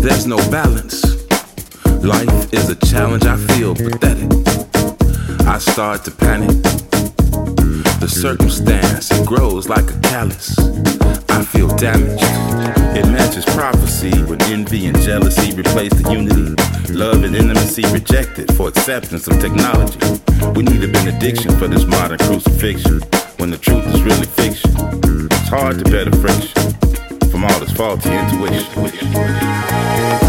There's no balance. Life is a challenge, I feel pathetic. I start to panic. The circumstance, it grows like a callus. I feel damaged. It matches prophecy when envy and jealousy replace the unity. Love and intimacy rejected for acceptance of technology. We need a benediction for this modern crucifixion when the truth is really fiction. It's hard to bear the friction from all this faulty intuition.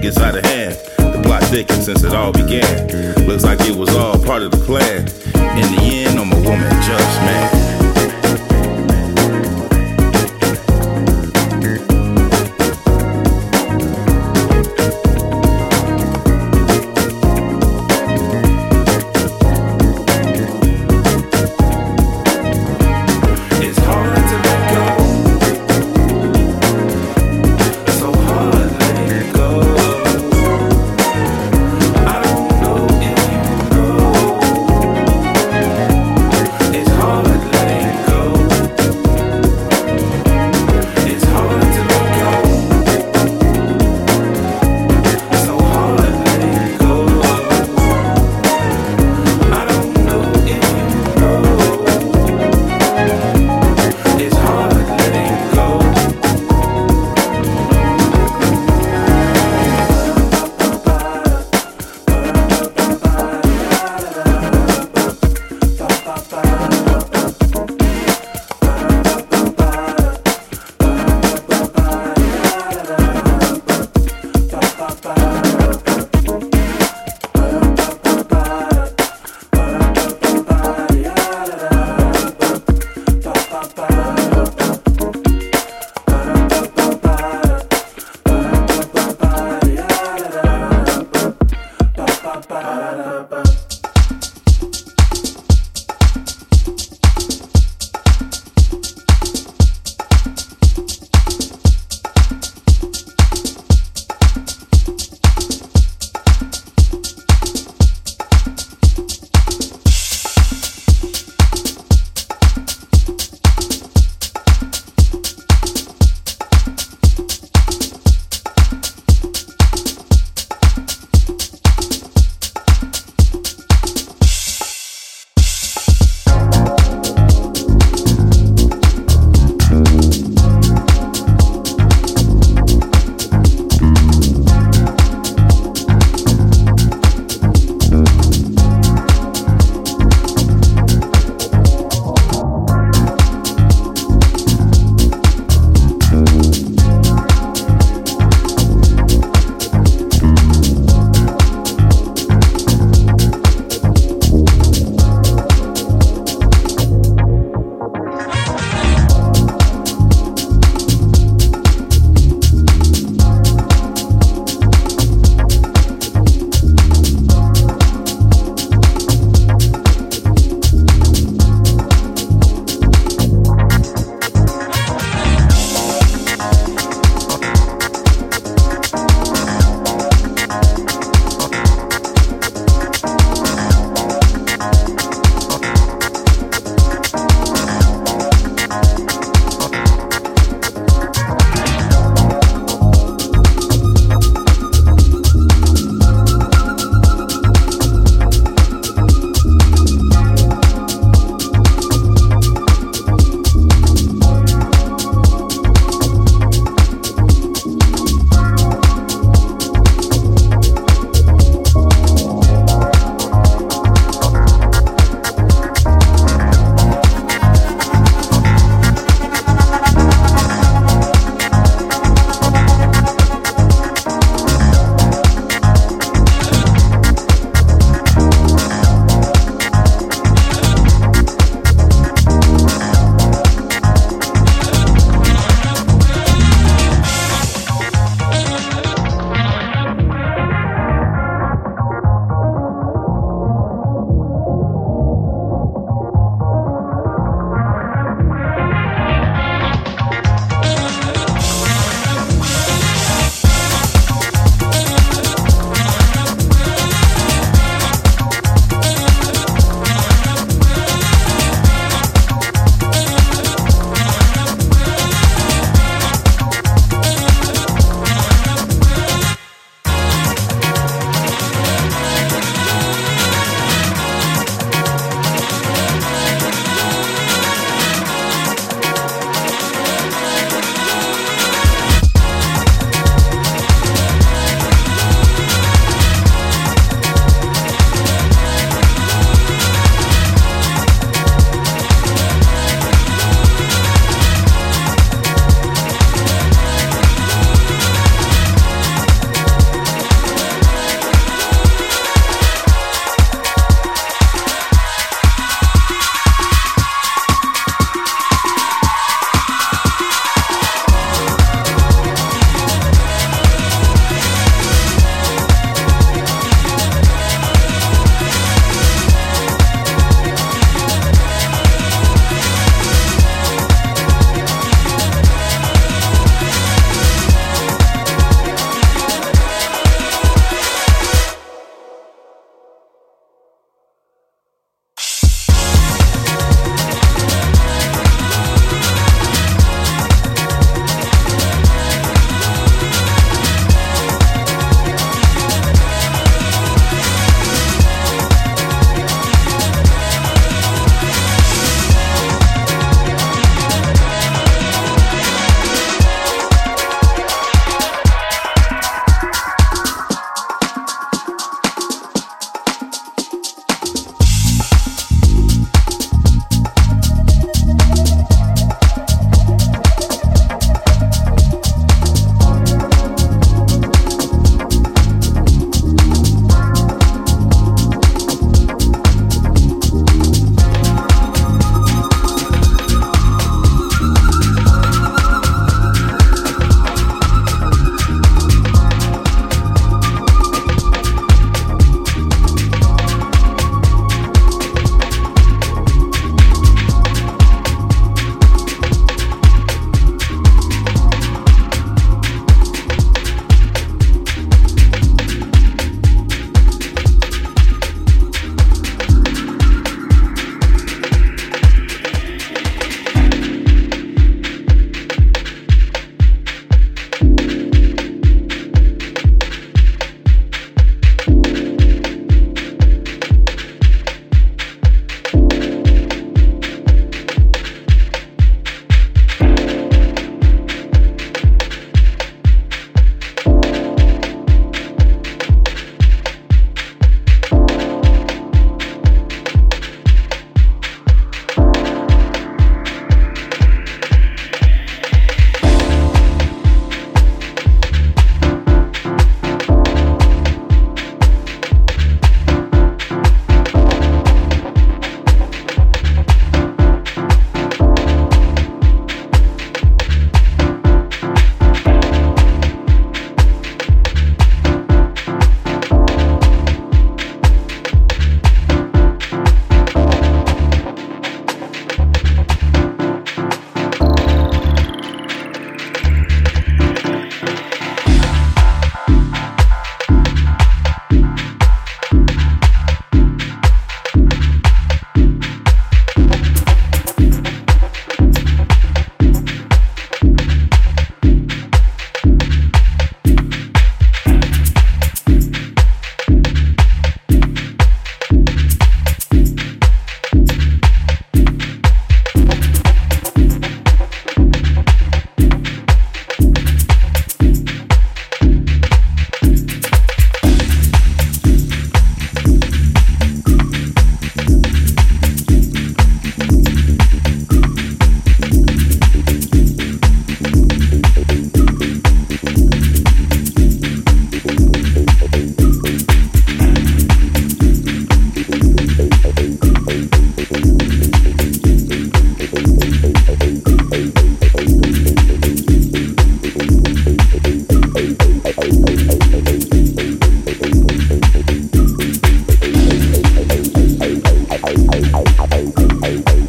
Gets out of hand, the plot thickens since it all began. Looks like it was all part of the plan. In the end, I'm a woman just man.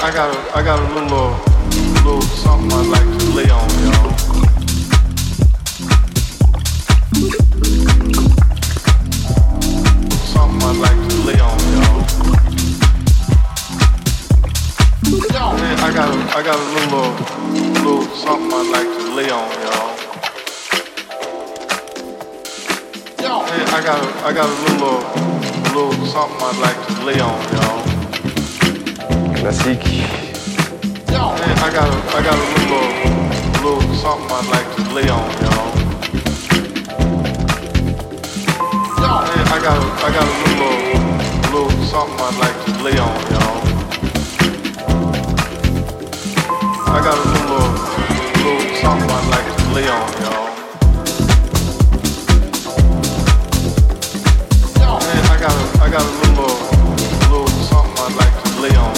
I got a, I got a little, uh, little something I'd like to lay on y'all. Something I'd like to lay on y'all. I got a, I got a little, uh, little something I'd like to lay on y'all. I got a, I got a little, uh, little something I'd like to lay on y'all classique. Yo, I got a, I got a little, something I'd like to lay on, y'all. Yo, I got, a, I got a little, little something I'd like to lay on, y'all. I got a little, little something I'd like to lay on, y'all. Yo, I got, a, I got a little, little something I'd like to lay on.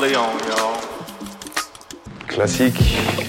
Leon, y'all. Classique.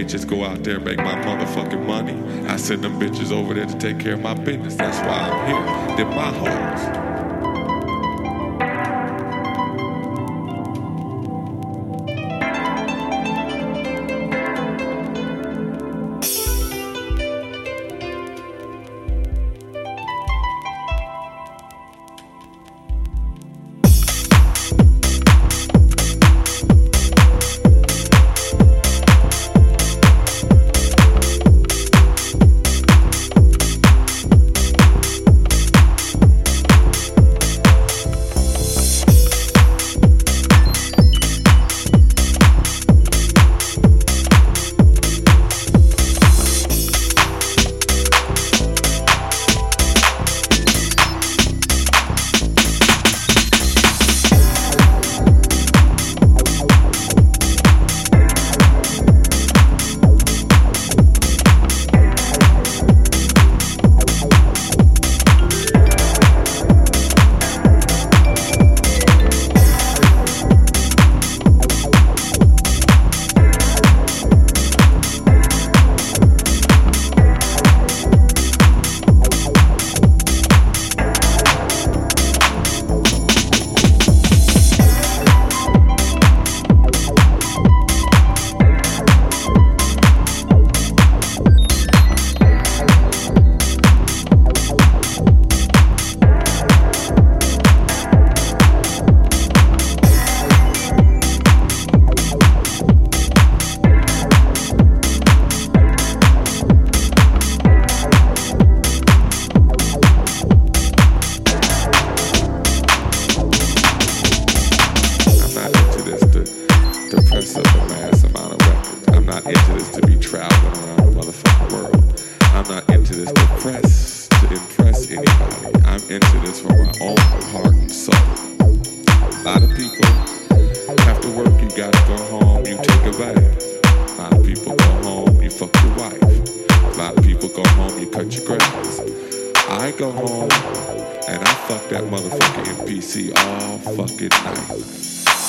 Bitches go out there make my motherfucking money. I send them bitches over there to take care of my business. That's why I'm here. They're my hoes. this from my own heart and soul. A lot of people, after work, you gotta go home, you take a bath. A lot of people go home, you fuck your wife. A lot of people go home, you cut your grass. I go home, and I fuck that motherfucking NPC all fucking night.